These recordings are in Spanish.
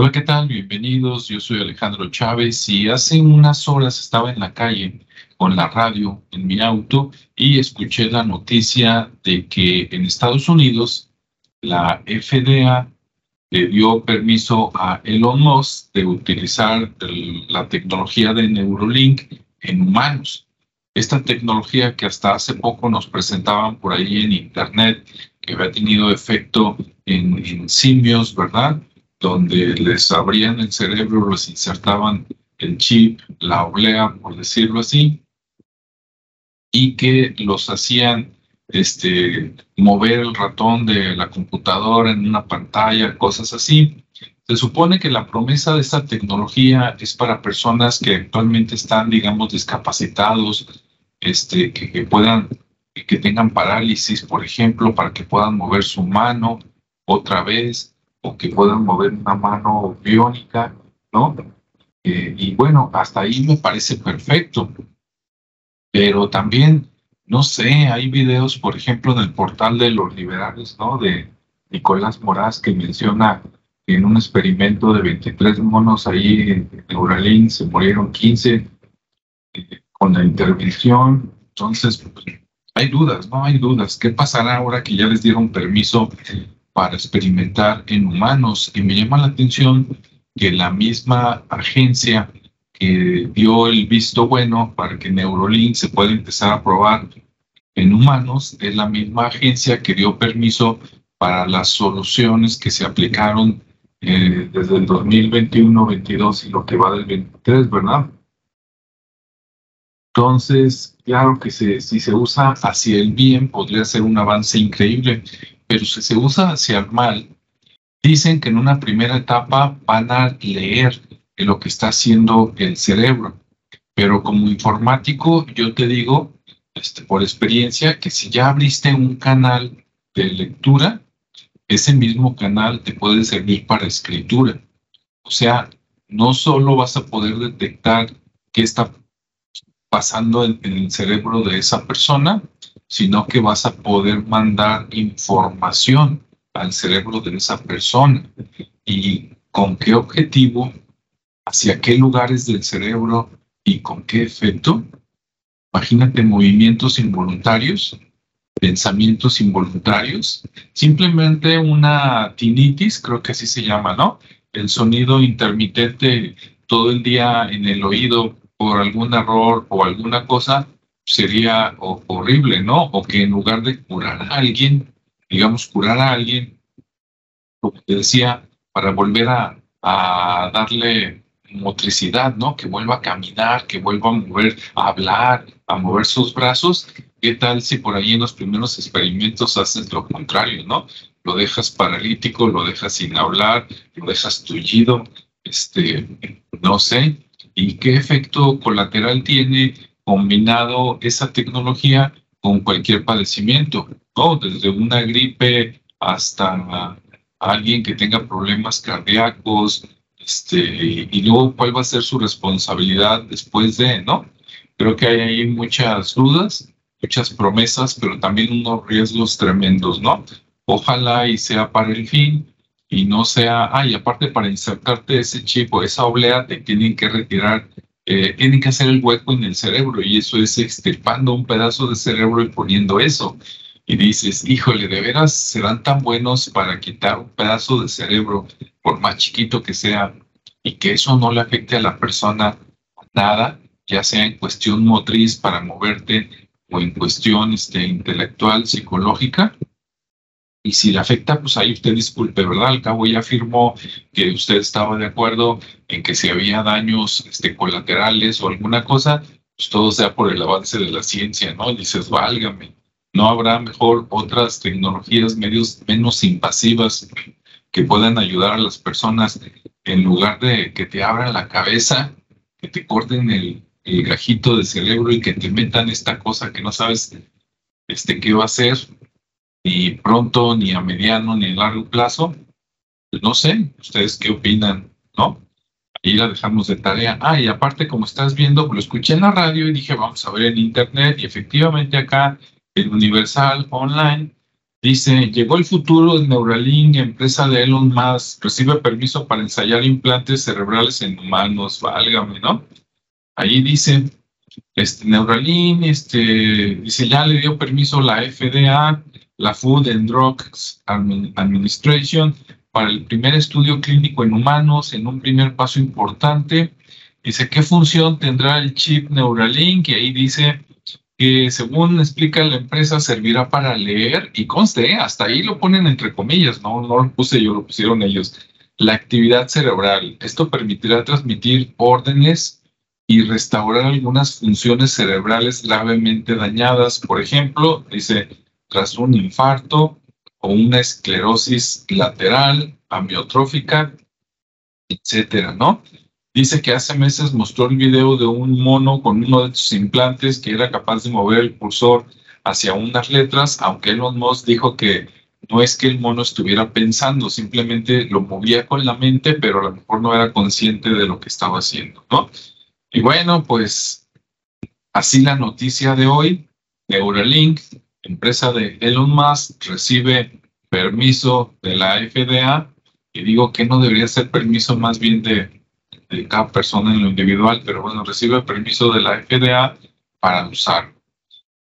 Hola, ¿qué tal? Bienvenidos. Yo soy Alejandro Chávez y hace unas horas estaba en la calle con la radio en mi auto y escuché la noticia de que en Estados Unidos la FDA le dio permiso a Elon Musk de utilizar la tecnología de Neurolink en humanos. Esta tecnología que hasta hace poco nos presentaban por ahí en Internet, que había tenido efecto en, en simios, ¿verdad? Donde les abrían el cerebro, les insertaban el chip, la oblea, por decirlo así, y que los hacían este, mover el ratón de la computadora en una pantalla, cosas así. Se supone que la promesa de esta tecnología es para personas que actualmente están, digamos, discapacitados, este, que, que puedan, que tengan parálisis, por ejemplo, para que puedan mover su mano otra vez, o que puedan mover una mano biónica, ¿no? Eh, y bueno, hasta ahí me parece perfecto. Pero también, no sé, hay videos, por ejemplo, en el portal de los liberales, ¿no? De Nicolás Moraz, que menciona que en un experimento de 23 monos ahí en Neuralink se murieron 15 eh, con la intervención. Entonces, pues, hay dudas, ¿no? Hay dudas. ¿Qué pasará ahora que ya les dieron permiso para experimentar en humanos. Y me llama la atención que la misma agencia que dio el visto bueno para que Neurolink se pueda empezar a probar en humanos es la misma agencia que dio permiso para las soluciones que se aplicaron eh, desde el 2021, 22 y lo que va del 23, ¿verdad? Entonces, claro que si se usa hacia el bien, podría ser un avance increíble, pero si se usa hacia el mal, dicen que en una primera etapa van a leer lo que está haciendo el cerebro. Pero como informático, yo te digo, este, por experiencia, que si ya abriste un canal de lectura, ese mismo canal te puede servir para escritura. O sea, no solo vas a poder detectar qué está pasando en, en el cerebro de esa persona, sino que vas a poder mandar información al cerebro de esa persona. ¿Y con qué objetivo? ¿Hacia qué lugares del cerebro? ¿Y con qué efecto? Imagínate movimientos involuntarios, pensamientos involuntarios, simplemente una tinnitus, creo que así se llama, ¿no? El sonido intermitente todo el día en el oído por algún error o alguna cosa, sería horrible, ¿no? O que en lugar de curar a alguien, digamos, curar a alguien, como te decía, para volver a, darle motricidad, ¿no? Que vuelva a caminar, que vuelva a mover, a hablar, a mover sus brazos. ¿Qué tal si por ahí en los primeros experimentos haces lo contrario, ¿no? Lo dejas paralítico, lo dejas sin hablar, lo dejas tullido, este, no sé. ¿Y qué efecto colateral tiene combinado esa tecnología con cualquier padecimiento, ¿no? desde una gripe hasta alguien que tenga problemas cardíacos, este, y luego cuál va a ser su responsabilidad después de, ¿no? Creo que hay ahí muchas dudas, muchas promesas, pero también unos riesgos tremendos, ¿no? Ojalá y sea para el fin y no sea, ay, aparte para insertarte ese chip o esa oblea te tienen que retirar eh, tienen que hacer el hueco en el cerebro y eso es extirpando un pedazo de cerebro y poniendo eso. Y dices, híjole, de veras serán tan buenos para quitar un pedazo de cerebro, por más chiquito que sea, y que eso no le afecte a la persona nada, ya sea en cuestión motriz para moverte o en cuestión este, intelectual, psicológica. Y si le afecta, pues ahí usted disculpe, ¿verdad? Al cabo ya afirmó que usted estaba de acuerdo en que si había daños este, colaterales o alguna cosa, pues todo sea por el avance de la ciencia, ¿no? dices, válgame, ¿no habrá mejor otras tecnologías medios, menos invasivas que puedan ayudar a las personas en lugar de que te abran la cabeza, que te corten el, el gajito de cerebro y que te metan esta cosa que no sabes este, qué va a hacer? Ni pronto, ni a mediano, ni a largo plazo. Pues no sé, ustedes qué opinan, ¿no? Ahí la dejamos de tarea. Ah, y aparte, como estás viendo, lo escuché en la radio y dije, vamos a ver en internet, y efectivamente acá, en Universal Online, Dice, llegó el futuro de Neuralink, empresa de Elon Musk, recibe permiso para ensayar implantes cerebrales en humanos, válgame, ¿no? Ahí dice, este Neuralink, este, dice, ya le dio permiso la FDA, la Food and Drugs Administration, para el primer estudio clínico en humanos, en un primer paso importante. Dice, ¿qué función tendrá el chip Neuralink? Y ahí dice, que según explica la empresa servirá para leer y conste, ¿eh? hasta ahí lo ponen entre comillas, no, no lo puse yo, lo pusieron ellos, la actividad cerebral. Esto permitirá transmitir órdenes y restaurar algunas funciones cerebrales gravemente dañadas, por ejemplo, dice, tras un infarto o una esclerosis lateral, amiotrófica, etcétera, ¿no? Dice que hace meses mostró el video de un mono con uno de sus implantes que era capaz de mover el cursor hacia unas letras, aunque Elon Musk dijo que no es que el mono estuviera pensando, simplemente lo movía con la mente, pero a lo mejor no era consciente de lo que estaba haciendo, ¿no? Y bueno, pues así la noticia de hoy, Neuralink, empresa de Elon Musk, recibe permiso de la FDA, y digo que no debería ser permiso más bien de cada persona en lo individual, pero bueno, recibe permiso de la FDA para usar.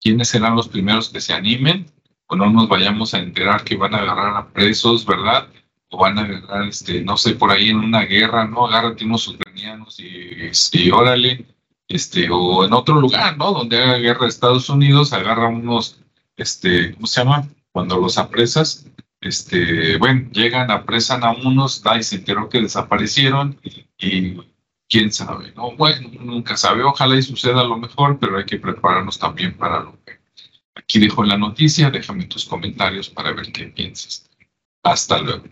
¿Quiénes serán los primeros que se animen? O no nos vayamos a enterar que van a agarrar a presos, ¿verdad? O van a agarrar, este, no sé, por ahí en una guerra, ¿no? Agárrate unos ucranianos y, y órale, este, o en otro lugar, ¿no? Donde haga guerra Estados Unidos, agarra unos, este, ¿cómo se llama? Cuando los apresas, este, bueno, llegan, apresan a unos, y se enteró que desaparecieron y quién sabe, ¿no? Bueno, nunca sabe, ojalá y suceda lo mejor, pero hay que prepararnos también para lo que aquí dejo la noticia, déjame tus comentarios para ver qué piensas. Hasta luego.